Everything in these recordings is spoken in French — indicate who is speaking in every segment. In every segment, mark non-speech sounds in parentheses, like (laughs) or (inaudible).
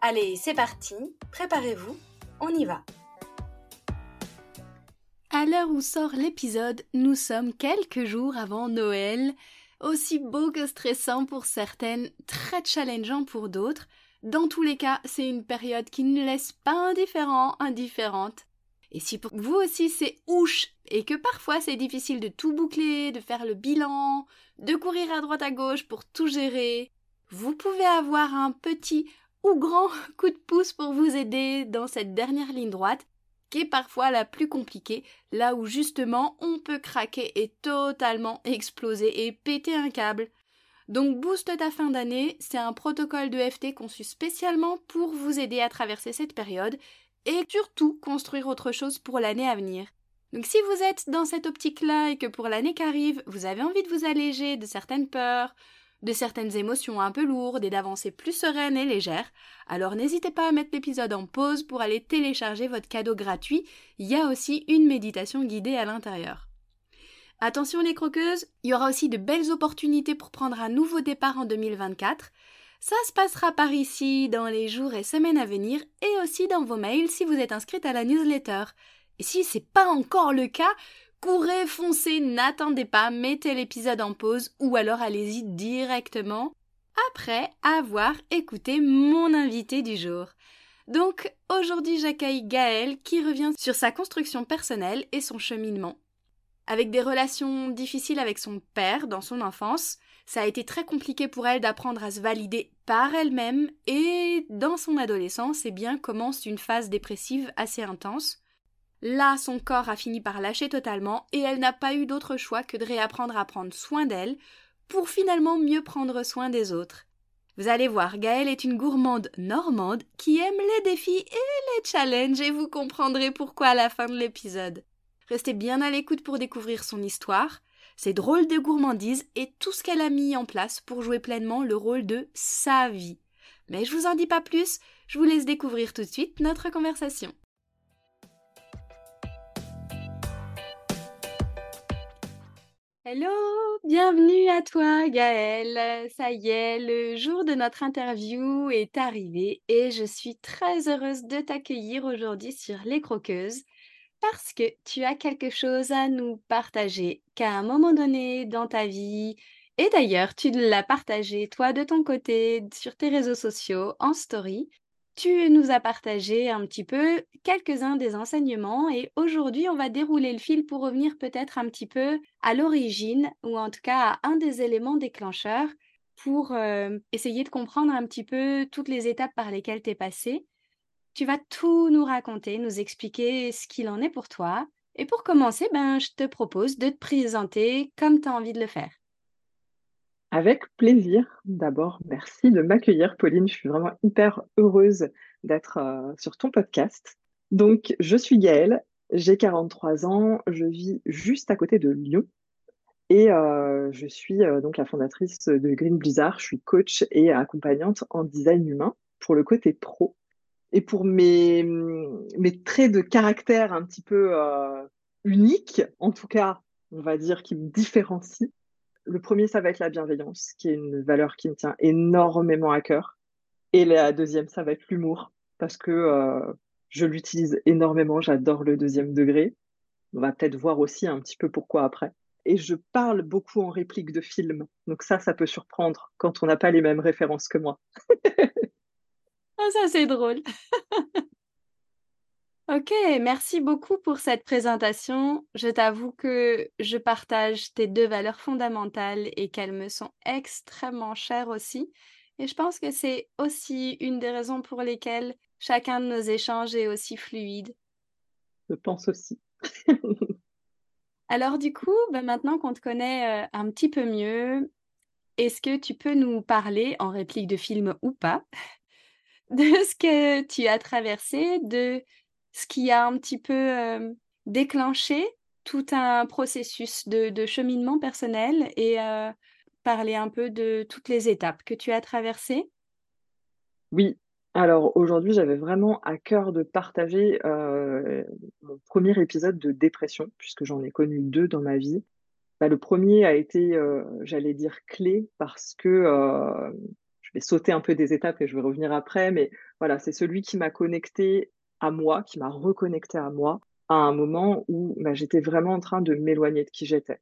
Speaker 1: Allez, c'est parti, préparez-vous, on y va. À l'heure où sort l'épisode, nous sommes quelques jours avant Noël, aussi beau que stressant pour certaines, très challengeant pour d'autres. Dans tous les cas, c'est une période qui ne laisse pas indifférent, indifférente. Et si pour vous aussi c'est ouche et que parfois c'est difficile de tout boucler, de faire le bilan, de courir à droite à gauche pour tout gérer, vous pouvez avoir un petit ou grand (laughs) coup de pouce pour vous aider dans cette dernière ligne droite qui est parfois la plus compliquée, là où justement on peut craquer et totalement exploser et péter un câble. Donc Boost ta fin d'année, c'est un protocole de FT conçu spécialement pour vous aider à traverser cette période et surtout construire autre chose pour l'année à venir. Donc si vous êtes dans cette optique-là et que pour l'année qui arrive, vous avez envie de vous alléger de certaines peurs, de certaines émotions un peu lourdes et d'avancer plus sereine et légère, alors n'hésitez pas à mettre l'épisode en pause pour aller télécharger votre cadeau gratuit, il y a aussi une méditation guidée à l'intérieur. Attention les croqueuses, il y aura aussi de belles opportunités pour prendre un nouveau départ en 2024. Ça se passera par ici dans les jours et semaines à venir et aussi dans vos mails si vous êtes inscrite à la newsletter. Et si c'est pas encore le cas, courez, foncez, n'attendez pas, mettez l'épisode en pause ou alors allez-y directement après avoir écouté mon invité du jour. Donc aujourd'hui j'accueille Gaëlle qui revient sur sa construction personnelle et son cheminement. Avec des relations difficiles avec son père dans son enfance, ça a été très compliqué pour elle d'apprendre à se valider par elle-même et dans son adolescence, eh bien commence une phase dépressive assez intense. Là, son corps a fini par lâcher totalement et elle n'a pas eu d'autre choix que de réapprendre à prendre soin d'elle pour finalement mieux prendre soin des autres. Vous allez voir, Gaëlle est une gourmande normande qui aime les défis et les challenges et vous comprendrez pourquoi à la fin de l'épisode. Restez bien à l'écoute pour découvrir son histoire, ses drôles de gourmandise et tout ce qu'elle a mis en place pour jouer pleinement le rôle de sa vie. Mais je vous en dis pas plus, je vous laisse découvrir tout de suite notre conversation. Hello, bienvenue à toi Gaëlle. Ça y est, le jour de notre interview est arrivé et je suis très heureuse de t'accueillir aujourd'hui sur Les Croqueuses parce que tu as quelque chose à nous partager qu'à un moment donné dans ta vie, et d'ailleurs tu l'as partagé toi de ton côté sur tes réseaux sociaux en story, tu nous as partagé un petit peu quelques-uns des enseignements et aujourd'hui on va dérouler le fil pour revenir peut-être un petit peu à l'origine ou en tout cas à un des éléments déclencheurs pour euh, essayer de comprendre un petit peu toutes les étapes par lesquelles tu es passé. Tu vas tout nous raconter, nous expliquer ce qu'il en est pour toi. Et pour commencer, ben, je te propose de te présenter comme tu as envie de le faire.
Speaker 2: Avec plaisir. D'abord, merci de m'accueillir, Pauline. Je suis vraiment hyper heureuse d'être euh, sur ton podcast. Donc, je suis Gaëlle, j'ai 43 ans, je vis juste à côté de Lyon et euh, je suis euh, donc la fondatrice de Green Blizzard. Je suis coach et accompagnante en design humain pour le côté pro. Et pour mes, mes traits de caractère un petit peu uniques, en tout cas, on va dire, qui me différencient, le premier, ça va être la bienveillance, qui est une valeur qui me tient énormément à cœur. Et la deuxième, ça va être l'humour, parce que euh, je l'utilise énormément, j'adore le deuxième degré. On va peut-être voir aussi un petit peu pourquoi après. Et je parle beaucoup en réplique de films. Donc ça, ça peut surprendre quand on n'a pas les mêmes références que moi.
Speaker 1: ah, ça, c'est drôle. (laughs) Ok, merci beaucoup pour cette présentation. Je t'avoue que je partage tes deux valeurs fondamentales et qu'elles me sont extrêmement chères aussi. Et je pense que c'est aussi une des raisons pour lesquelles chacun de nos échanges est aussi fluide.
Speaker 2: Je pense aussi.
Speaker 1: Alors du coup, ben, maintenant qu'on te connaît euh, un petit peu mieux, est-ce que tu peux nous parler, en réplique de film ou pas, (laughs) de ce que tu as traversé, de ce qui a un petit peu, hem, déclenché tout un processus de cheminement personnel et heu, parler un peu de toutes les étapes que tu as traversées?
Speaker 2: Oui, alors aujourd'hui, j'avais vraiment à cœur de partager, heu, mon premier épisode de dépression, puisque j'en ai connu 2 dans ma vie. Bah, le premier a été, j'allais dire clé parce que, je vais sauter un peu des étapes et je vais revenir après, mais voilà, c'est celui qui m'a connecté à moi, qui m'a reconnecté à moi, à un moment où, bah, j'étais vraiment en train de m'éloigner de qui j'étais.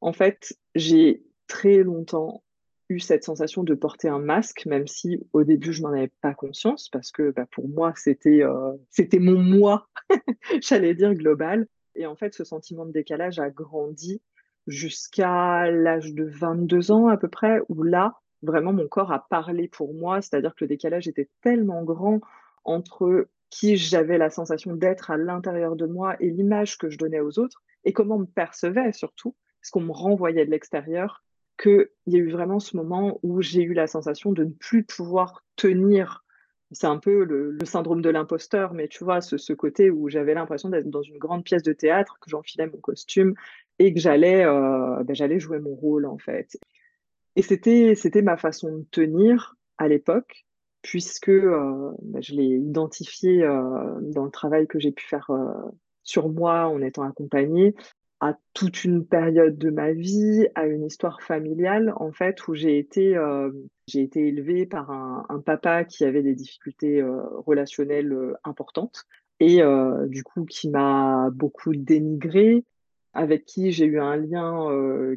Speaker 2: En fait, j'ai très longtemps eu cette sensation de porter un masque, même si au début je n'en avais pas conscience parce que, bah, pour moi c'était, heu, c'était mon moi, (laughs) j'allais dire global et en fait ce sentiment de décalage a grandi jusqu'à l'âge de 22 ans à peu près où là, vraiment mon corps a parlé pour moi. C'est-à-dire que le décalage était tellement grand entre qui j'avais la sensation d'être à l'intérieur de moi et l'image que je donnais aux autres et comment on me percevait surtout ce qu'on me renvoyait de l'extérieur, qu'il y a eu vraiment ce moment où j'ai eu la sensation de ne plus pouvoir tenir. C'est un peu le, syndrome de l'imposteur, mais tu vois, ce, côté où j'avais l'impression d'être dans une grande pièce de théâtre, que j'enfilais mon costume et que j'allais euh, ben, j'allais jouer mon rôle en fait. Et c'était ma façon de tenir à l'époque, puisque euh, ben, je l'ai identifié euh, dans le travail que j'ai pu faire euh, sur moi en étant accompagnée à toute une période de ma vie, à une histoire familiale, en fait, où j'ai été, j'ai été élevée par un, un, papa qui avait des difficultés relationnelles importantes et du coup qui m'a beaucoup dénigrée, avec qui j'ai eu un lien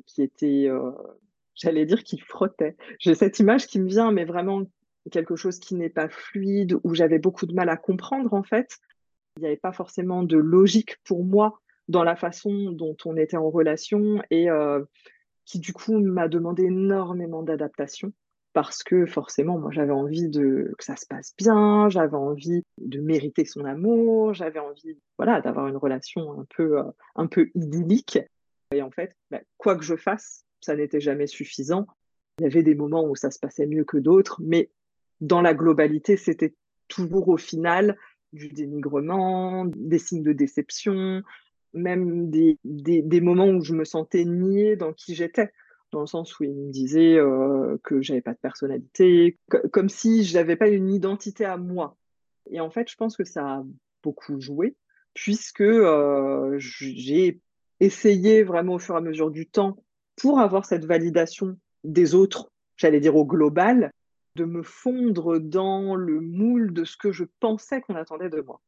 Speaker 2: qui était, j'allais dire, qui frottait. J'ai cette image qui me vient, mais vraiment quelque chose qui n'est pas fluide, où j'avais beaucoup de mal à comprendre, en fait. Il n'y avait pas forcément de logique pour moi dans la façon dont on était en relation et euh, qui du coup m'a demandé énormément d'adaptation parce que forcément moi j'avais envie de que ça se passe bien, j'avais envie de mériter son amour, j'avais envie voilà d'avoir une relation un peu euh, un peu idyllique et en fait bah, quoi que je fasse ça n'était jamais suffisant. Il y avait des moments où ça se passait mieux que d'autres mais dans la globalité c'était toujours au final du dénigrement, des signes de déception, même des, des, moments où je me sentais niée dans qui j'étais, dans le sens où il me disait euh, que j'avais pas de personnalité, comme si je n'avais pas une identité à moi. Et en fait, je pense que ça a beaucoup joué, puisque euh, j'ai essayé vraiment au fur et à mesure du temps, pour avoir cette validation des autres, j'allais dire au global, de me fondre dans le moule de ce que je pensais qu'on attendait de moi.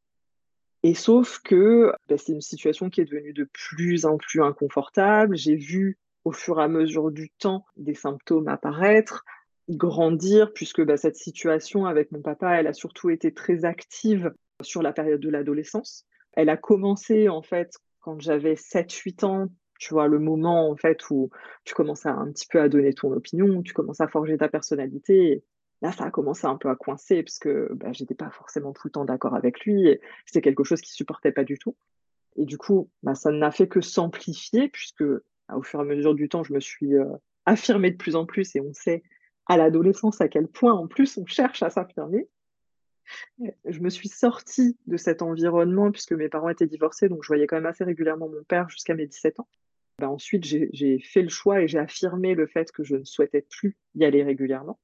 Speaker 2: Et sauf que bah, c'est une situation qui est devenue de plus en plus inconfortable. J'ai vu au fur et à mesure du temps des symptômes apparaître, grandir, puisque bah, cette situation avec mon papa, elle a surtout été très active sur la période de l'adolescence. Elle a commencé en fait quand j'avais 7-8 ans, tu vois, le moment en fait où tu commences à un petit peu à donner ton opinion, tu commences à forger ta personnalité. Là, ça a commencé un peu à coincer parce que bah, j'étais pas forcément tout le temps d'accord avec lui. C'était quelque chose qu'il supportait pas du tout. Et du coup, bah, ça n'a fait que s'amplifier puisque bah, au fur et à mesure du temps, je me suis euh, affirmée de plus en plus et on sait à l'adolescence à quel point en plus on cherche à s'affirmer. Je me suis sortie de cet environnement puisque mes parents étaient divorcés, donc je voyais quand même assez régulièrement mon père jusqu'à mes 17 ans. Bah, ensuite, j'ai fait le choix et j'ai affirmé le fait que je ne souhaitais plus y aller régulièrement.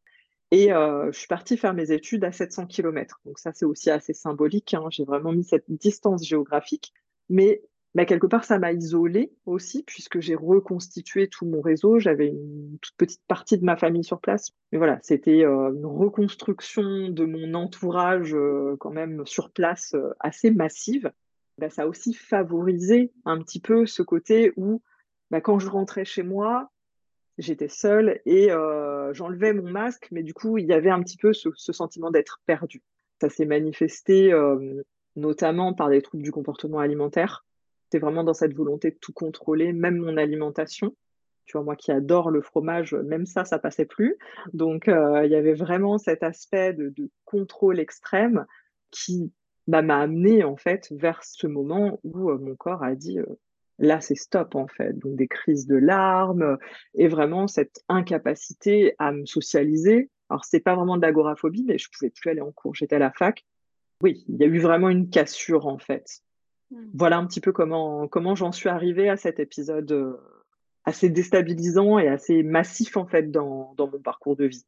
Speaker 2: Et euh, je suis partie faire mes études à 700 km. Donc ça, c'est aussi assez symbolique. Hein. J'ai vraiment mis cette distance géographique. Mais bah, quelque part, ça m'a isolée aussi, puisque j'ai reconstitué tout mon réseau. J'avais une toute petite partie de ma famille sur place. Mais voilà, c'était euh, une reconstruction de mon entourage euh, quand même sur place assez massive. Bah, ça a aussi favorisé un petit peu ce côté où, bah, quand je rentrais chez moi, j'étais seule et euh, j'enlevais mon masque, mais du coup, il y avait un petit peu ce, ce sentiment d'être perdu. Ça s'est manifesté euh, notamment par des troubles du comportement alimentaire. C'était vraiment dans cette volonté de tout contrôler, même mon alimentation. Tu vois, moi qui adore le fromage, même ça, ça passait plus. Donc, euh, il y avait vraiment cet aspect de, de contrôle extrême qui bah, m'a amené en fait vers ce moment où euh, mon corps a dit là, c'est stop en fait. Donc des crises de larmes et vraiment cette incapacité à me socialiser Alors, c'est pas vraiment de l'agoraphobie, mais je pouvais plus aller en cours. J'étais à la fac. Oui, il y a eu vraiment une cassure, en fait. Hmm. Voilà un petit peu comment, comment j'en suis arrivée à cet épisode euh, assez déstabilisant et assez massif, en fait, dans, dans mon parcours de vie.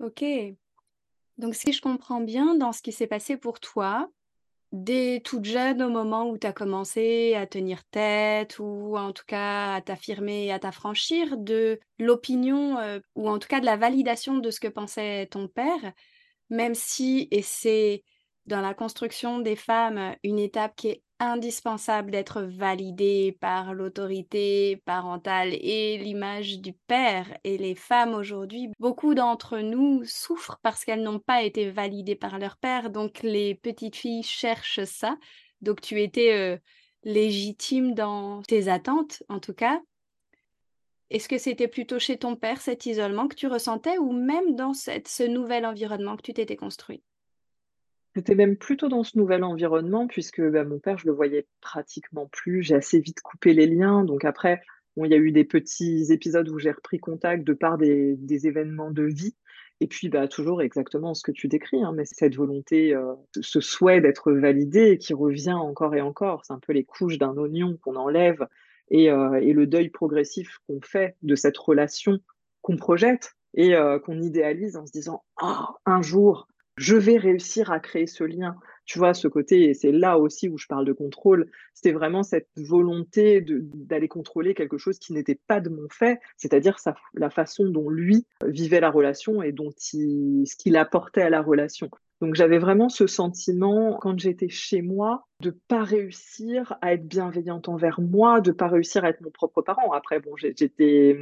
Speaker 1: Ok. Donc, si je comprends bien, dans ce qui s'est passé pour toi, dès toute jeune, au moment où tu as commencé à tenir tête ou en tout cas à t'affirmer et à t'affranchir de l'opinion euh, ou en tout cas de la validation de ce que pensait ton père, même si, et c'est dans la construction des femmes une étape qui est indispensable d'être validée par l'autorité parentale et l'image du père. Et les femmes aujourd'hui, beaucoup d'entre nous souffrent parce qu'elles n'ont pas été validées par leur père. Donc les petites filles cherchent ça. Donc tu étais euh, légitime dans tes attentes, en tout cas. Est-ce que c'était plutôt chez ton père cet isolement que tu ressentais ou même dans ce nouvel environnement que tu t'étais construit?
Speaker 2: C'était même plutôt dans ce nouvel environnement puisque, bah, mon père, je le voyais pratiquement plus. J'ai assez vite coupé les liens. Donc après, il y a eu des petits épisodes où j'ai repris contact de par des, événements de vie. Et puis, bah, toujours exactement ce que tu décris, hein, mais cette volonté, euh, ce souhait d'être validé qui revient encore et encore. C'est un peu les couches d'un oignon qu'on enlève et, euh, le deuil progressif qu'on fait de cette relation qu'on projette et euh, qu'on idéalise en se disant, ah, un jour, je vais réussir à créer ce lien. Tu vois, ce côté, et c'est là aussi où je parle de contrôle, c'était vraiment cette volonté d'aller contrôler quelque chose qui n'était pas de mon fait, c'est-à-dire la façon dont lui vivait la relation et dont il, ce qu'il apportait à la relation. Donc j'avais vraiment ce sentiment quand j'étais chez moi de pas réussir à être bienveillante envers moi, de pas réussir à être mon propre parent. Après bon, j'étais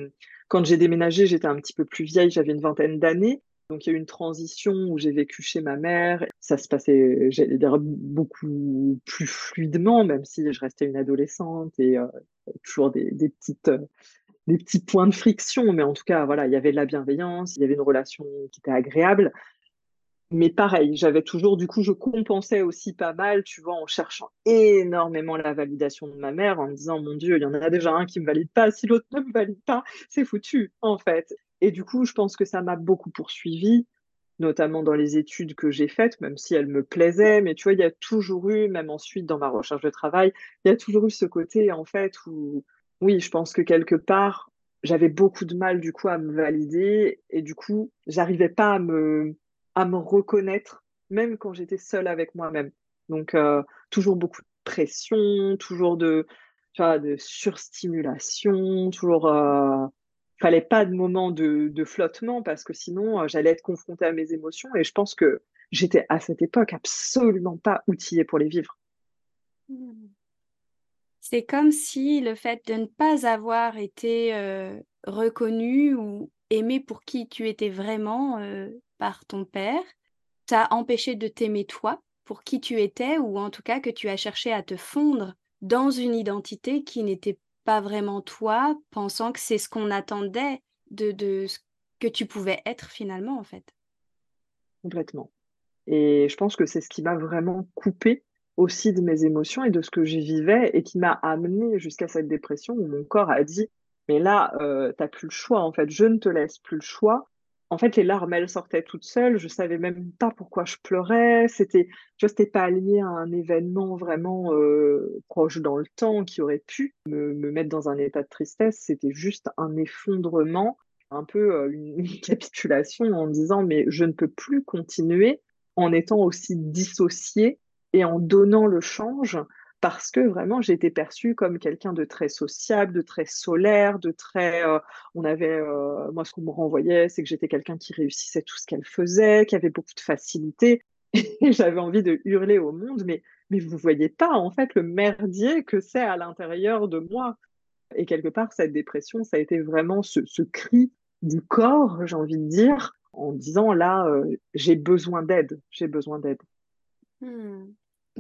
Speaker 2: quand j'ai déménagé, j'étais un petit peu plus vieille, j'avais une vingtaine d'années donc il y a eu une transition où j'ai vécu chez ma mère. Ça se passait, j'allais dire, beaucoup plus fluidement, même si je restais une adolescente et euh, toujours des, euh, des petits points de friction. Mais en tout cas, voilà, il y avait de la bienveillance, il y avait une relation qui était agréable. Mais pareil, j'avais toujours, du coup, je compensais aussi pas mal, tu vois, en cherchant énormément la validation de ma mère, en me disant, mon Dieu, il y en a déjà un qui me valide pas, si l'autre ne me valide pas, c'est foutu, en fait. Et du coup, je pense que ça m'a beaucoup poursuivi, notamment dans les études que j'ai faites, même si elles me plaisaient. Mais tu vois, il y a toujours eu, même ensuite dans ma recherche de travail, il y a toujours eu ce côté, en fait, où, oui, je pense que quelque part, j'avais beaucoup de mal, du coup, à me valider. Et du coup, j'arrivais pas à me, à me reconnaître, même quand j'étais seule avec moi-même. Donc, euh, toujours beaucoup de pression, toujours de, tu vois, de surstimulation, toujours. Euh, fallait pas de moment de, flottement parce que sinon euh, j'allais être confrontée à mes émotions et je pense que j'étais à cette époque absolument pas outillée pour les vivre.
Speaker 1: Hmm. C'est comme si le fait de ne pas avoir été euh, reconnu ou aimé pour qui tu étais vraiment euh, par ton père t'a empêché de t'aimer toi pour qui tu étais ou en tout cas que tu as cherché à te fondre dans une identité qui n'était pas vraiment toi, pensant que c'est ce qu'on attendait de, de ce que tu pouvais être finalement, en fait.
Speaker 2: Complètement. Et je pense que c'est ce qui m'a vraiment coupé aussi de mes émotions et de ce que j'y vivais et qui m'a amené jusqu'à cette dépression où mon corps a dit mais là, euh, tu n'as plus le choix, en fait, je ne te laisse plus le choix en fait, les larmes, elles sortaient toutes seules. Je savais même pas pourquoi je pleurais. C'était, je n'étais pas lié à un événement vraiment euh, proche dans le temps qui aurait pu me, mettre dans un état de tristesse. C'était juste un effondrement, un peu euh, une, (laughs) capitulation en disant mais je ne peux plus continuer en étant aussi dissocié et en donnant le change parce que vraiment j'ai été perçue comme quelqu'un de très sociable, de très solaire, de très. Euh, on avait, euh, moi ce qu'on me renvoyait, c'est que j'étais quelqu'un qui réussissait tout ce qu'elle faisait, qui avait beaucoup de facilité, (laughs) et j'avais envie de hurler au monde, mais mais vous voyez pas en fait le merdier que c'est à l'intérieur de moi. Et quelque part cette dépression, ça a été vraiment ce, cri du corps, j'ai envie de dire, en disant là euh, j'ai besoin d'aide, j'ai besoin d'aide.
Speaker 1: Hmm.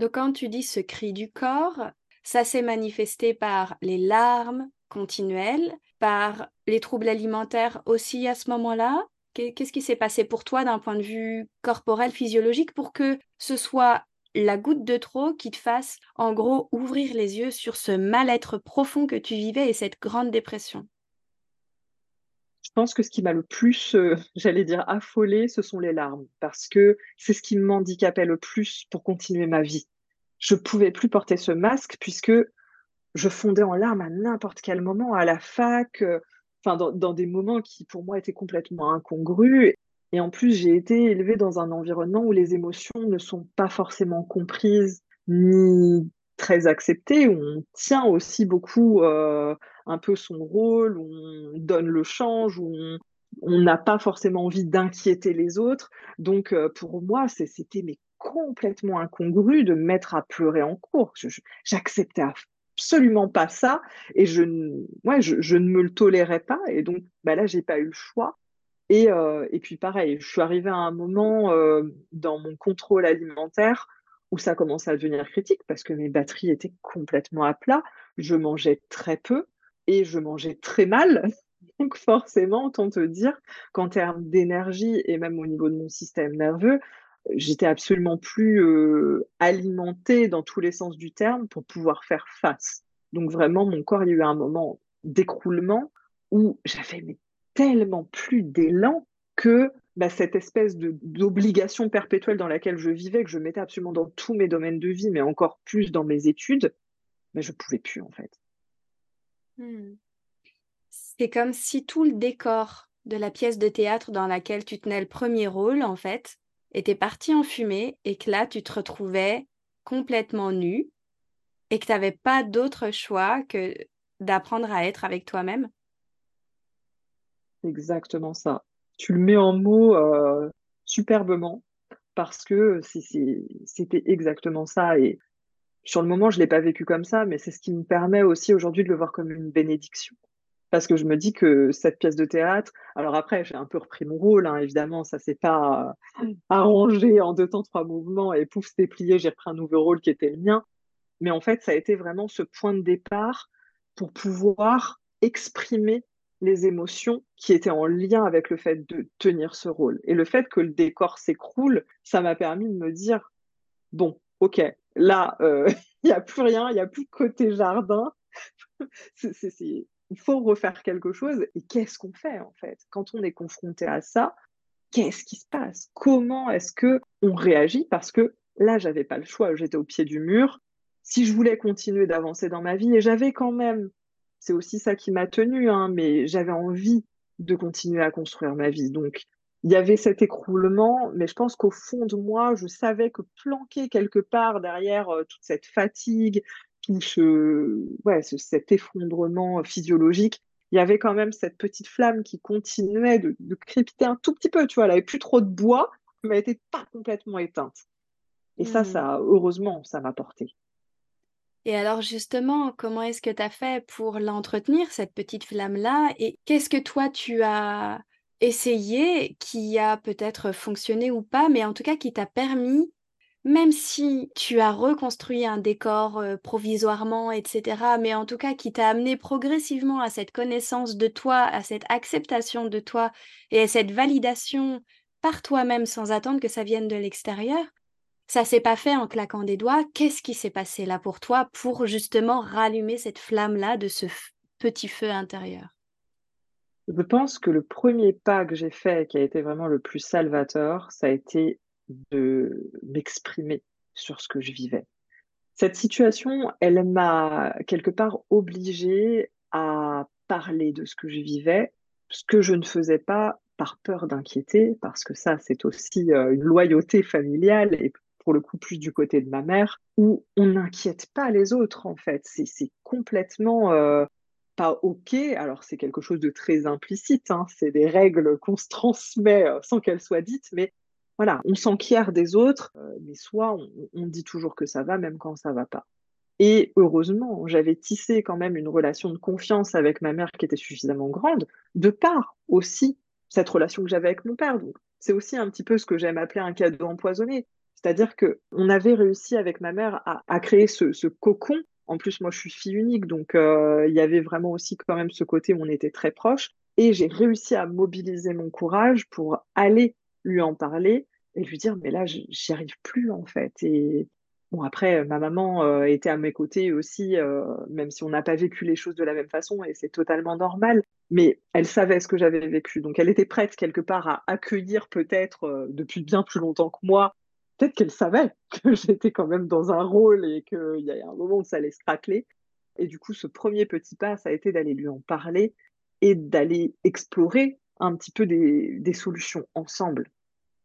Speaker 1: Donc quand tu dis ce cri du corps, ça s'est manifesté par les larmes continuelles, par les troubles alimentaires aussi à ce moment-là. Qu'est-ce qui s'est passé pour toi d'un point de vue corporel, physiologique, pour que ce soit la goutte de trop qui te fasse, en gros, ouvrir les yeux sur ce mal-être profond que tu vivais et cette grande dépression?
Speaker 2: Je pense que ce qui m'a le plus, euh, (laughs) j'allais dire, affolé, ce sont les larmes, parce que c'est ce qui m'handicapait le plus pour continuer ma vie. Je pouvais plus porter ce masque puisque je fondais en larmes à n'importe quel moment, à la fac, euh, enfin dans, dans, des moments qui pour moi étaient complètement incongrus. Et en plus, j'ai été élevée dans un environnement où les émotions ne sont pas forcément comprises ni très acceptées, où on tient aussi beaucoup euh, un peu son rôle, où on donne le change, où on n'a pas forcément envie d'inquiéter les autres. Donc euh, pour moi, c'était mais complètement incongru de me mettre à pleurer en cours. J'acceptais absolument pas ça et je, je, ne me le tolérais pas. Et donc bah là, j'ai pas eu le choix. Et, euh, et, puis pareil, je suis arrivée à un moment euh, dans mon contrôle alimentaire où ça commençait à devenir critique parce que mes batteries étaient complètement à plat. Je mangeais très peu et je mangeais très mal. (laughs) Donc forcément, autant te dire qu'en termes d'énergie et même au niveau de mon système nerveux, j'étais absolument plus euh, alimentée dans tous les sens du terme pour pouvoir faire face. Donc vraiment, mon corps, il y a eu un moment d'écroulement où j'avais tellement plus d'élan que bah, cette espèce d'obligation perpétuelle dans laquelle je vivais, que je mettais absolument dans tous mes domaines de vie, mais encore plus dans mes études, mais je pouvais plus en fait.
Speaker 1: Hmm. C'est comme si tout le décor de la pièce de théâtre dans laquelle tu tenais le premier rôle, en fait, était parti en fumée et que là, tu te retrouvais complètement nu et que tu n'avais pas d'autre choix que d'apprendre à être avec toi-même
Speaker 2: exactement ça. Tu le mets en mots euh, superbement parce que c'était exactement ça. Et sur le moment, je ne l'ai pas vécu comme ça, mais c'est ce qui me permet aussi aujourd'hui de le voir comme une bénédiction. Parce que je me dis que cette pièce de théâtre, alors après, j'ai un peu repris mon rôle, hein, évidemment, ça s'est pas arrangé en deux temps, trois mouvements, et pouf, c'était plié, j'ai repris un nouveau rôle qui était le mien. Mais en fait, ça a été vraiment ce point de départ pour pouvoir exprimer les émotions qui étaient en lien avec le fait de tenir ce rôle. Et le fait que le décor s'écroule, ça m'a permis de me dire, bon, ok, là, euh, (laughs) il n'y a plus rien, il n'y a plus de côté jardin. (laughs) il faut refaire quelque chose. Et qu'est-ce qu'on fait en fait? Quand on est confronté à ça, qu'est-ce qui se passe? Comment est-ce que on réagit? Parce que là, j'avais pas le choix, j'étais au pied du mur. Si je voulais continuer d'avancer dans ma vie, et j'avais quand même c'est aussi ça qui m'a tenue, hein, mais j'avais envie de continuer à construire ma vie. Donc, il y avait cet écroulement, mais je pense qu'au fond de moi, je savais que planqué quelque part derrière euh, toute cette fatigue, tout ce, ouais, cet effondrement physiologique, il y avait quand même cette petite flamme qui continuait de, de crépiter un tout petit peu. Tu vois, elle avait plus trop de bois, mais elle n'était pas complètement éteinte. Et ça, ça, heureusement, ça m'a porté.
Speaker 1: Et alors justement, comment est-ce que tu as fait pour l'entretenir, cette petite flamme-là? Et qu'est-ce que toi, tu as essayé qui a peut-être fonctionné ou pas, mais en tout cas qui t'a permis, même si tu as reconstruit un décor euh, provisoirement, etc., mais en tout cas qui t'a amené progressivement à cette connaissance de toi, à cette acceptation de toi et à cette validation par toi-même sans attendre que ça vienne de l'extérieur, ça s'est pas fait en claquant des doigts. Qu'est-ce qui s'est passé là pour toi pour justement rallumer cette flamme-là de ce petit feu intérieur?
Speaker 2: Je pense que le premier pas que j'ai fait, qui a été vraiment le plus salvateur, ça a été de m'exprimer sur ce que je vivais. Cette situation, elle m'a quelque part obligée à parler de ce que je vivais, ce que je ne faisais pas par peur d'inquiéter, parce que ça, c'est aussi euh, une loyauté familiale et pour le coup plus du côté de ma mère, où on n'inquiète pas les autres en fait. C'est complètement euh, OK. Alors c'est quelque chose de très implicite, hein. c'est des règles qu'on se transmet euh, sans qu'elles soient dites, mais voilà, on s'enquiert des autres, euh, mais soit on, on, dit toujours que ça va, même quand ça va pas. Et heureusement, j'avais tissé quand même une relation de confiance avec ma mère qui était suffisamment grande, de part aussi cette relation que j'avais avec mon père. Donc, c'est aussi un petit peu ce que j'aime appeler un cadeau empoisonné. C'est-à-dire que on avait réussi avec ma mère à, créer ce, cocon. En plus, moi, je suis fille unique, donc euh, il y avait vraiment aussi quand même ce côté où on était très proches. Et j'ai réussi à mobiliser mon courage pour aller lui en parler et lui dire, mais là, j'y arrive plus en fait. Et, Bon, après, ma maman était à mes côtés aussi, même si on n'a pas vécu les choses de la même façon, et c'est totalement normal. Mais elle savait ce que j'avais vécu, donc elle était prête quelque part à accueillir peut-être depuis bien plus longtemps que moi. Peut-être qu'elle savait (laughs) que j'étais quand même dans un rôle et qu'il y a un moment où ça allait se craquer. Et du coup, ce premier petit pas, ça a été d'aller lui en parler et d'aller explorer un petit peu des, solutions ensemble.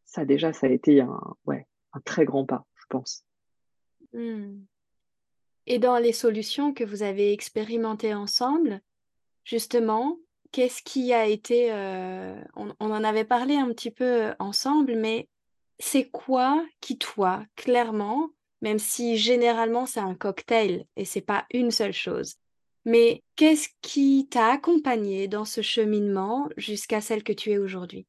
Speaker 2: Ça, déjà, ça a été un, ouais, un très grand pas, je pense.
Speaker 1: Hmm. Et dans les solutions que vous avez expérimentées ensemble, justement, qu'est-ce qui a été... Euh, on, en avait parlé un petit peu ensemble, mais c'est quoi qui, toi, clairement, même si généralement c'est un cocktail et c'est pas une seule chose, mais qu'est-ce qui t'a accompagné dans ce cheminement jusqu'à celle que tu es aujourd'hui?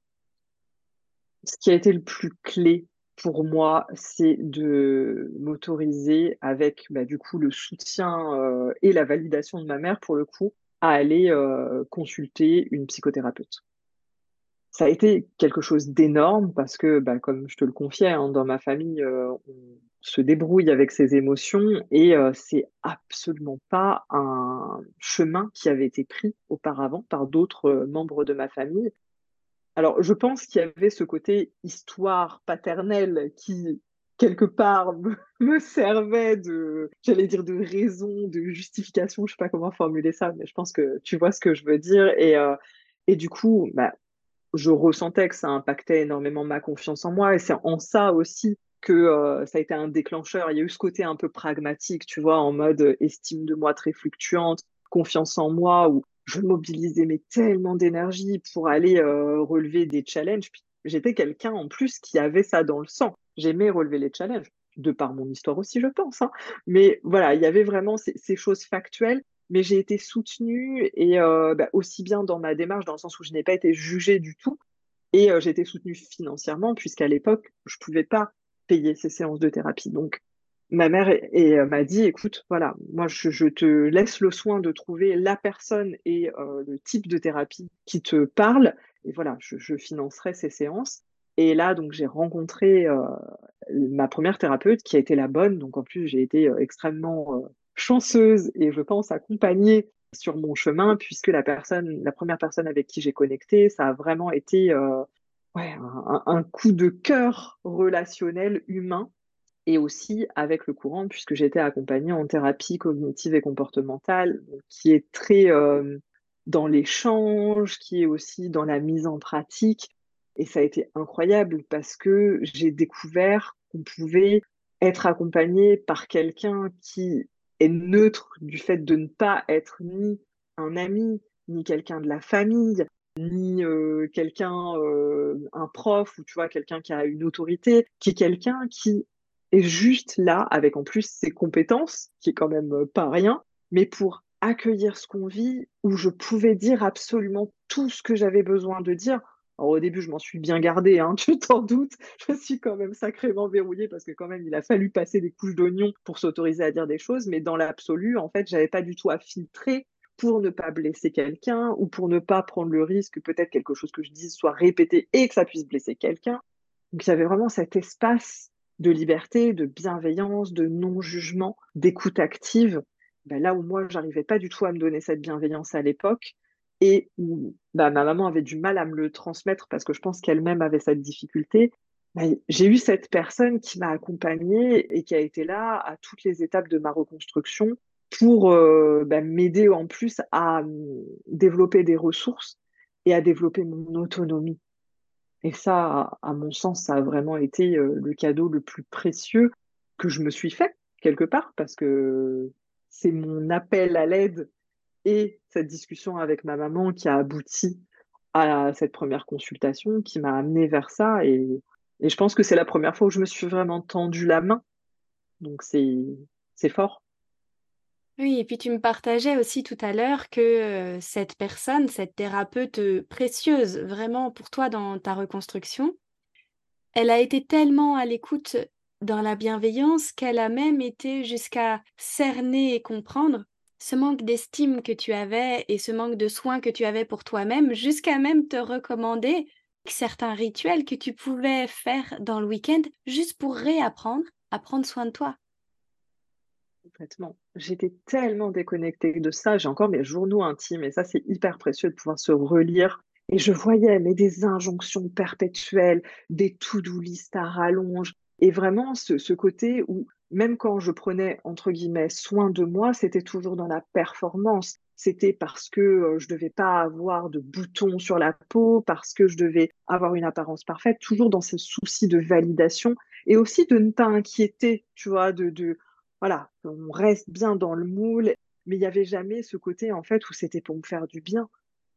Speaker 2: Ce qui a été le plus clé pour moi, c'est de m'autoriser avec bah, du coup le soutien euh, et la validation de ma mère pour le coup à aller euh, consulter une psychothérapeute. Ça a été quelque chose d'énorme parce que, bah, comme je te le confiais, hein, dans ma famille, euh, on se débrouille avec ses émotions et c'est absolument pas un chemin qui avait été pris auparavant par d'autres membres de ma famille. Alors, je pense qu'il y avait ce côté histoire paternelle qui, quelque part, (laughs) me, servait de, j'allais dire, de raison, de justification. Je sais pas comment formuler ça, mais je pense que tu vois ce que je veux dire. Et, euh, du coup, bah, je ressentais que ça impactait énormément ma confiance en moi. Et c'est en ça aussi que euh, ça a été un déclencheur. Il y a eu ce côté un peu pragmatique, tu vois, en mode estime de moi très fluctuante, confiance en moi, où je mobilisais mais tellement d'énergie pour aller euh, relever des challenges. J'étais quelqu'un en plus qui avait ça dans le sang. J'aimais relever les challenges, de par mon histoire aussi, je pense. Hein. Mais voilà, il y avait vraiment ces, choses factuelles. Mais j'ai été soutenue et euh, bah, aussi bien dans ma démarche, dans le sens où je n'ai pas été jugée du tout. Et euh, j'ai été soutenue financièrement, puisqu'à l'époque, je ne pouvais pas payer ces séances de thérapie. Donc, ma mère euh, m'a dit, écoute, voilà, moi je, te laisse le soin de trouver la personne et le type de thérapie qui te parle, et voilà, je, financerai ces séances. Et là, donc, j'ai rencontré ma première thérapeute qui a été la bonne. Donc, en plus, j'ai été extrêmement chanceuse et je pense accompagnée sur mon chemin, puisque la personne, la première personne avec qui j'ai connecté, ça a vraiment été ouais, un, un, coup de cœur relationnel humain et aussi avec le courant, puisque j'étais accompagnée en thérapie cognitive et comportementale, qui est très euh, dans l'échange, qui est aussi dans la mise en pratique. Et ça a été incroyable parce que j'ai découvert qu'on pouvait être accompagné par quelqu'un qui est neutre du fait de ne pas être ni un ami, ni quelqu'un de la famille, ni euh, quelqu'un, euh, un prof ou tu vois, quelqu'un qui a une autorité, qui est quelqu'un qui et juste là, avec en plus ses compétences, qui est quand même euh, pas rien, mais pour accueillir ce qu'on vit, où je pouvais dire absolument tout ce que j'avais besoin de dire. Au début, je m'en suis bien gardée, hein, (laughs) tu t'en doutes. Je suis quand même sacrément verrouillée parce que quand même, il a fallu passer des couches d'oignon pour s'autoriser à dire des choses. Mais dans l'absolu, en fait, j'avais pas du tout à filtrer pour ne pas blesser quelqu'un ou pour ne pas prendre le risque que peut-être quelque chose que je dise soit répété et que ça puisse blesser quelqu'un. Donc avait vraiment cet espace de liberté, de bienveillance, de non-jugement, d'écoute active, ben là où moi, j'arrivais pas du tout à me donner cette bienveillance à l'époque et où bah, ma maman avait du mal à me le transmettre parce que je pense qu'elle-même avait cette difficulté. Ben, j'ai eu cette personne qui m'a accompagnée et qui a été là à toutes les étapes de ma reconstruction pour euh, ben, m'aider en plus à hum, développer des ressources et à développer mon autonomie. Et ça, à mon sens, ça a vraiment été euh, le cadeau le plus précieux que je me suis fait, quelque part, parce que c'est mon appel à l'aide et cette discussion avec ma maman qui a abouti à cette première consultation, qui m'a amené vers ça. Et, et je pense que c'est la première fois où je me suis vraiment tendu la main. Donc c'est fort.
Speaker 1: Oui, et puis tu me partageais aussi tout à l'heure que cette personne, cette thérapeute précieuse vraiment pour toi dans ta reconstruction, elle a été tellement à l'écoute dans la bienveillance qu'elle a même été jusqu'à cerner et comprendre ce manque d'estime que tu avais et ce manque de soins que tu avais pour toi-même, jusqu'à même te recommander certains rituels que tu pouvais faire dans le week-end juste pour réapprendre à prendre soin de toi.
Speaker 2: Complètement. J'étais tellement déconnectée de ça. J'ai encore mes journaux intimes et ça, c'est hyper précieux de pouvoir se relire. Et je voyais mais des injonctions perpétuelles, des to-do à rallonge. Et vraiment, ce, ce côté où même quand je prenais, entre guillemets, soin de moi, c'était toujours dans la performance. C'était parce que euh, je devais pas avoir de boutons sur la peau, parce que je devais avoir une apparence parfaite, toujours dans ce souci de validation et aussi de ne pas inquiéter, tu vois, de, de voilà, on reste bien dans le moule, mais il n'y avait jamais ce côté en fait où c'était pour me faire du bien.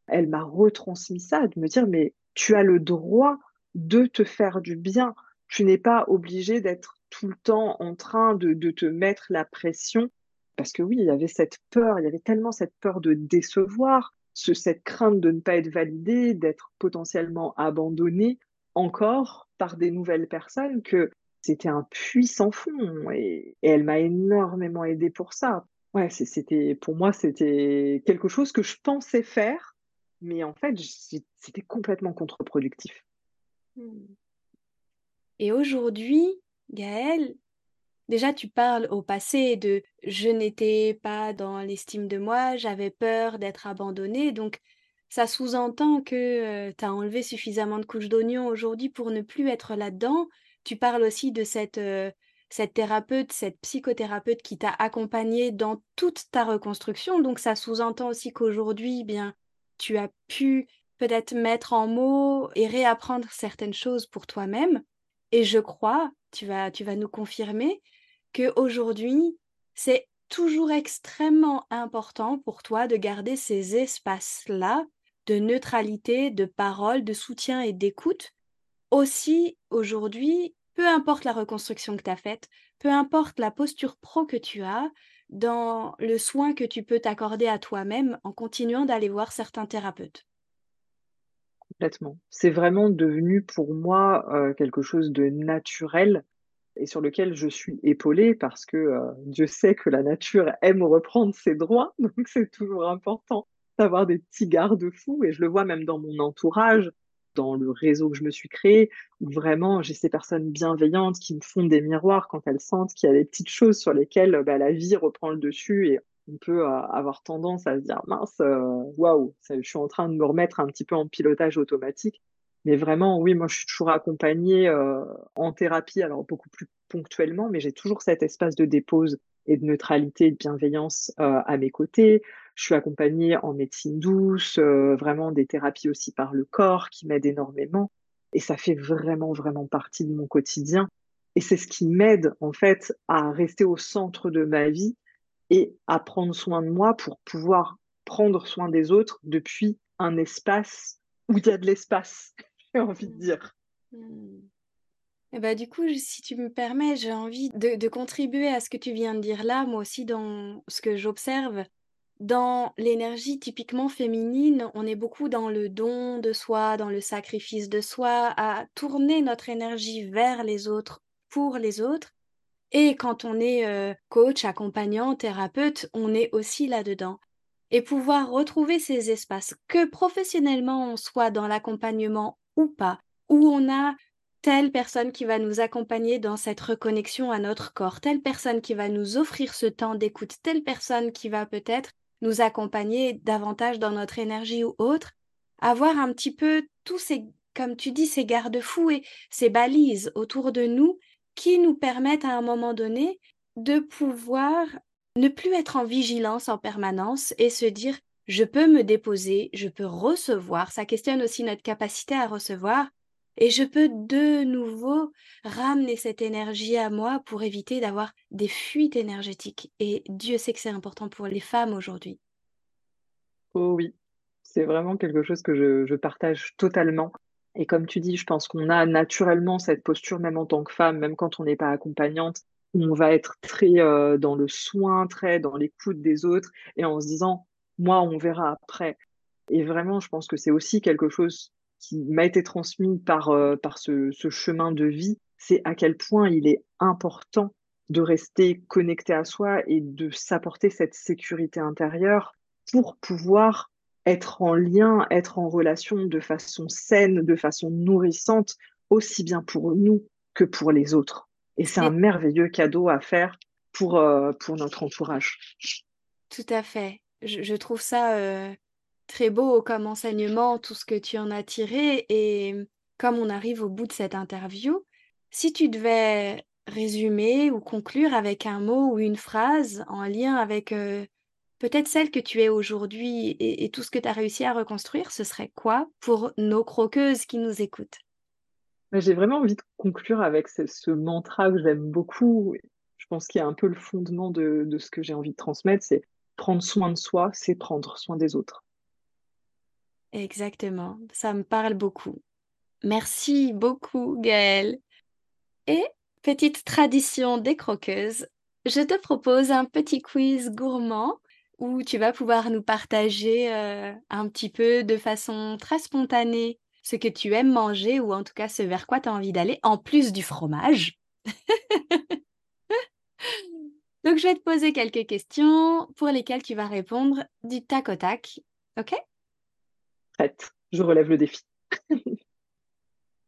Speaker 2: Elle m'a retransmis ça, de me dire mais tu as le droit de te faire du bien. Tu n'es pas obligé d'être tout le temps en train de, de, te mettre la pression. Parce que oui, il y avait cette peur, il y avait tellement cette peur de décevoir, ce, cette crainte de ne pas être validé, d'être potentiellement abandonné encore par des nouvelles personnes que c'était un puits sans fond et, elle m'a énormément aidé pour ça. Ouais, c'était pour moi c'était quelque chose que je pensais faire, mais en fait c'était complètement contre-productif.
Speaker 1: Hmm. Et aujourd'hui, Gaëlle, déjà tu parles au passé de je n'étais pas dans l'estime de moi, j'avais peur d'être abandonnée, donc ça sous-entend que euh, tu as enlevé suffisamment de couches d'oignon aujourd'hui pour ne plus être là-dedans. Tu parles aussi de cette, euh, cette thérapeute, cette psychothérapeute qui t'a accompagné dans toute ta reconstruction. Donc ça sous-entend aussi qu'aujourd'hui, eh bien, tu as pu peut-être mettre en mots et réapprendre certaines choses pour toi-même. Et je crois, tu vas, nous confirmer, qu'aujourd'hui, c'est toujours extrêmement important pour toi de garder ces espaces-là de neutralité, de parole, de soutien et d'écoute. Aussi, aujourd'hui, peu importe la reconstruction que tu as faite, peu importe la posture pro que tu as, dans le soin que tu peux t'accorder à toi-même en continuant d'aller voir certains thérapeutes.
Speaker 2: Complètement. C'est vraiment devenu pour moi euh, quelque chose de naturel et sur lequel je suis épaulée parce que euh, Dieu sait que la nature aime reprendre ses droits, (laughs) donc c'est toujours important d'avoir des petits garde-fous et je le vois même dans mon entourage, dans le réseau que je me suis créé, où vraiment j'ai ces personnes bienveillantes qui me font des miroirs quand elles sentent qu'il y a des petites choses sur lesquelles bah, la vie reprend le dessus et on peut euh, avoir tendance à se dire mince, euh, waouh, je suis en train de me remettre un petit peu en pilotage automatique. Mais vraiment, oui, moi je suis toujours accompagnée euh, en thérapie, alors beaucoup plus ponctuellement, mais j'ai toujours cet espace de dépose et de neutralité et de bienveillance à mes côtés. Je suis accompagnée en médecine douce, vraiment des thérapies aussi par le corps qui m'aident énormément. Et ça fait vraiment, vraiment partie de mon quotidien. Et c'est ce qui m'aide en fait à rester au centre de ma vie et à prendre soin de moi pour pouvoir prendre soin des autres depuis un espace où il y a de l'espace, (laughs) j'ai envie de dire.
Speaker 1: Hmm. Et bah, du coup, si tu me permets, j'ai envie de, de, contribuer à ce que tu viens de dire là, moi aussi dans ce que j'observe. Dans l'énergie typiquement féminine, on est beaucoup dans le don de soi, dans le sacrifice de soi, à tourner notre énergie vers les autres, pour les autres. Et quand on est euh, coach, accompagnant, thérapeute, on est aussi là-dedans. Et pouvoir retrouver ces espaces, que professionnellement on soit dans l'accompagnement ou pas, où on a telle personne qui va nous accompagner dans cette reconnexion à notre corps, telle personne qui va nous offrir ce temps d'écoute, telle personne qui va peut-être nous accompagner davantage dans notre énergie ou autre, avoir un petit peu tous ces, comme tu dis, ces garde-fous et ces balises autour de nous qui nous permettent à un moment donné de pouvoir ne plus être en vigilance en permanence et se dire je peux me déposer, je peux recevoir. Ça questionne aussi notre capacité à recevoir et je peux de nouveau ramener cette énergie à moi pour éviter d'avoir des fuites énergétiques. Et Dieu sait que c'est important pour les femmes aujourd'hui.
Speaker 2: Oh oui, c'est vraiment quelque chose que je, je partage totalement. Et comme tu dis, je pense qu'on a naturellement cette posture, même en tant que femme, même quand on n'est pas accompagnante, où on va être très euh, dans le soin, très dans l'écoute des autres, et en se disant, moi, on verra après. Et vraiment, je pense que c'est aussi quelque chose qui m'a été transmis par, euh, par ce, ce chemin de vie, c'est à quel point il est important de rester connecté à soi et de s'apporter cette sécurité intérieure pour pouvoir être en lien, être en relation de façon saine, de façon nourrissante, aussi bien pour nous que pour les autres. Et c'est un merveilleux cadeau à faire pour, euh, pour notre entourage.
Speaker 1: Tout à fait. Je, trouve ça euh, très beau comme enseignement, tout ce que tu en as tiré. Et comme on arrive au bout de cette interview, si tu devais résumer ou conclure avec un mot ou une phrase en lien avec euh, peut-être celle que tu es aujourd'hui et, tout ce que tu as réussi à reconstruire, ce serait quoi pour nos croqueuses qui nous écoutent?
Speaker 2: J'ai vraiment envie de conclure avec ce, mantra que j'aime beaucoup. Je pense qu'il y a un peu le fondement de, de ce que j'ai envie de transmettre, c'est prendre soin de soi, c'est prendre soin des autres.
Speaker 1: Exactement, ça me parle beaucoup. Merci beaucoup, Gaëlle. Et petite tradition des croqueuses, je te propose un petit quiz gourmand où tu vas pouvoir nous partager euh, un petit peu de façon très spontanée ce que tu aimes manger ou en tout cas ce vers quoi tu as envie d'aller, en plus du fromage. (laughs) Donc je vais te poser quelques questions pour lesquelles tu vas répondre du tac au tac. OK?
Speaker 2: Prête, je relève le défi. (laughs)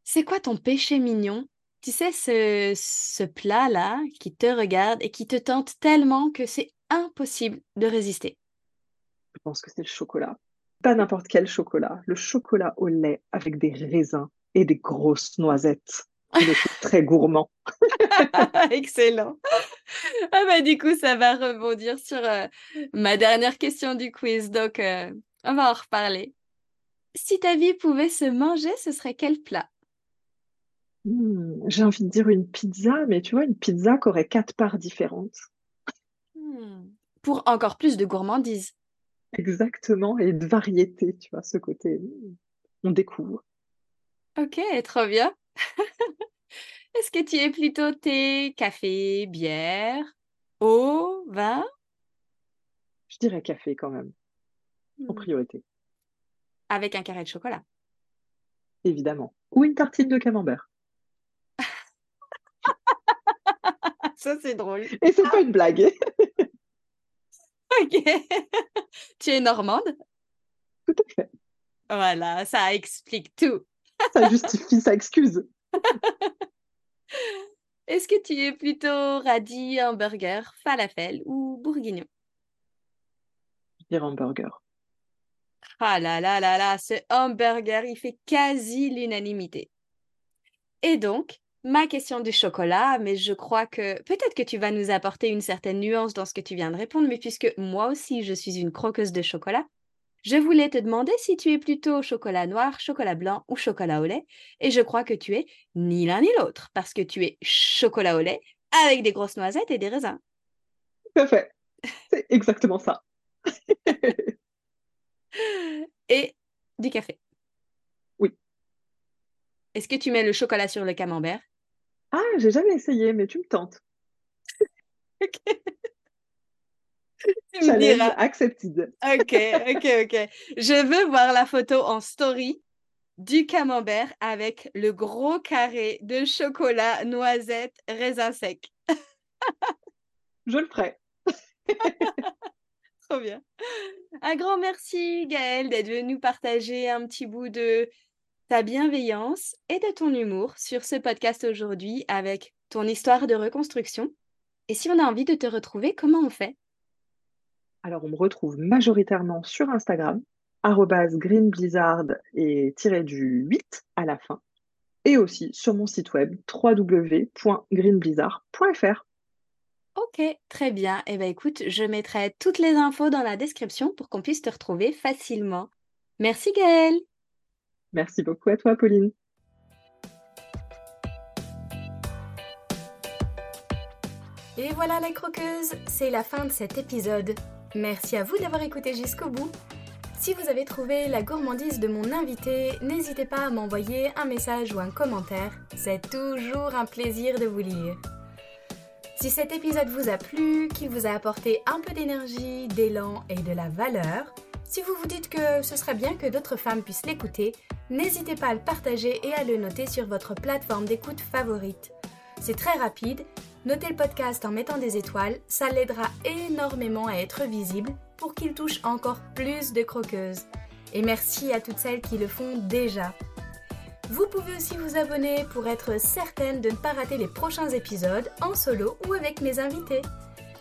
Speaker 1: C'est quoi ton péché mignon? Tu sais, ce, ce plat-là qui te regarde et qui te tente tellement que c'est impossible de résister.
Speaker 2: Je pense que c'est le chocolat. Pas n'importe quel chocolat. Le chocolat au lait avec des raisins et des grosses noisettes. (laughs) Très gourmand. (laughs)
Speaker 1: Excellent. Ah bah du coup, ça va rebondir sur euh, ma dernière question du quiz. Donc, euh, on va en reparler. Si ta vie pouvait se manger, ce serait quel plat?
Speaker 2: Hmm, j'ai envie de dire une pizza, mais tu vois, une pizza qui aurait quatre parts différentes.
Speaker 1: Hmm, pour encore plus de gourmandise.
Speaker 2: Exactement, et de variété, tu vois, ce côté, hmm, on découvre.
Speaker 1: Ok, trop bien. (laughs) Est-ce que tu es plutôt thé, café, bière, eau, vin?
Speaker 2: Je dirais café quand même, en priorité.
Speaker 1: Avec un carré de chocolat.
Speaker 2: Évidemment. Ou une tartine de camembert. (laughs)
Speaker 1: Ça, c'est drôle.
Speaker 2: Et c'est pas une blague. (laughs) (laughs)
Speaker 1: ok. tu es normande
Speaker 2: Tout à fait.
Speaker 1: Voilà, ça explique tout.
Speaker 2: ça justifie, ça excuse. (laughs)
Speaker 1: Est-ce que tu es plutôt radis, hamburger, falafel ou bourguignon?
Speaker 2: Je dirais hamburger.
Speaker 1: Ah là là là là, ce hamburger, il fait quasi l'unanimité. Et donc, ma question du chocolat, mais je crois que peut-être que tu vas nous apporter une certaine nuance dans ce que tu viens de répondre, mais puisque moi aussi je suis une croqueuse de chocolat, je voulais te demander si tu es plutôt chocolat noir, chocolat blanc ou chocolat au lait, et je crois que tu es ni l'un ni l'autre, parce que tu es chocolat au lait avec des grosses noisettes et des raisins.
Speaker 2: Tout à fait. C'est exactement ça. (laughs)
Speaker 1: et du café.
Speaker 2: Oui.
Speaker 1: Est-ce que tu mets le chocolat sur le camembert?
Speaker 2: Ah, j'ai jamais essayé, mais tu me tentes. (laughs)
Speaker 1: ok.
Speaker 2: tu me diras. accepted.
Speaker 1: ok, ok, ok. Je veux voir la photo en story du camembert avec le gros carré de chocolat, noisette, raisin sec. (laughs)
Speaker 2: Je le ferai.
Speaker 1: Trop bien. Un grand merci, Gaëlle, d'être venue partager un petit bout de ta bienveillance et de ton humour sur ce podcast aujourd'hui avec ton histoire de reconstruction. Et si on a envie de te retrouver, comment on fait?
Speaker 2: Alors, on me retrouve majoritairement sur Instagram, greenblizzard et tiré du 8 à la fin, et aussi sur mon site web www.greenblizzard.fr.
Speaker 1: Ok, très bien. Et eh bien écoute, je mettrai toutes les infos dans la description pour qu'on puisse te retrouver facilement. Merci Gaëlle.
Speaker 2: Merci beaucoup à toi, Pauline.
Speaker 1: Et voilà les croqueuses, c'est la fin de cet épisode. Merci à vous d'avoir écouté jusqu'au bout. Si vous avez trouvé la gourmandise de mon invité, n'hésitez pas à m'envoyer un message ou un commentaire. C'est toujours un plaisir de vous lire. Si cet épisode vous a plu, qu'il vous a apporté un peu d'énergie, d'élan et de la valeur, si vous vous dites que ce serait bien que d'autres femmes puissent l'écouter, n'hésitez pas à le partager et à le noter sur votre plateforme d'écoute favorite. C'est très rapide, notez le podcast en mettant des étoiles, ça l'aidera énormément à être visible pour qu'il touche encore plus de croqueuses. Et merci à toutes celles qui le font déjà. Vous pouvez aussi vous abonner pour être certaine de ne pas rater les prochains épisodes en solo ou avec mes invités.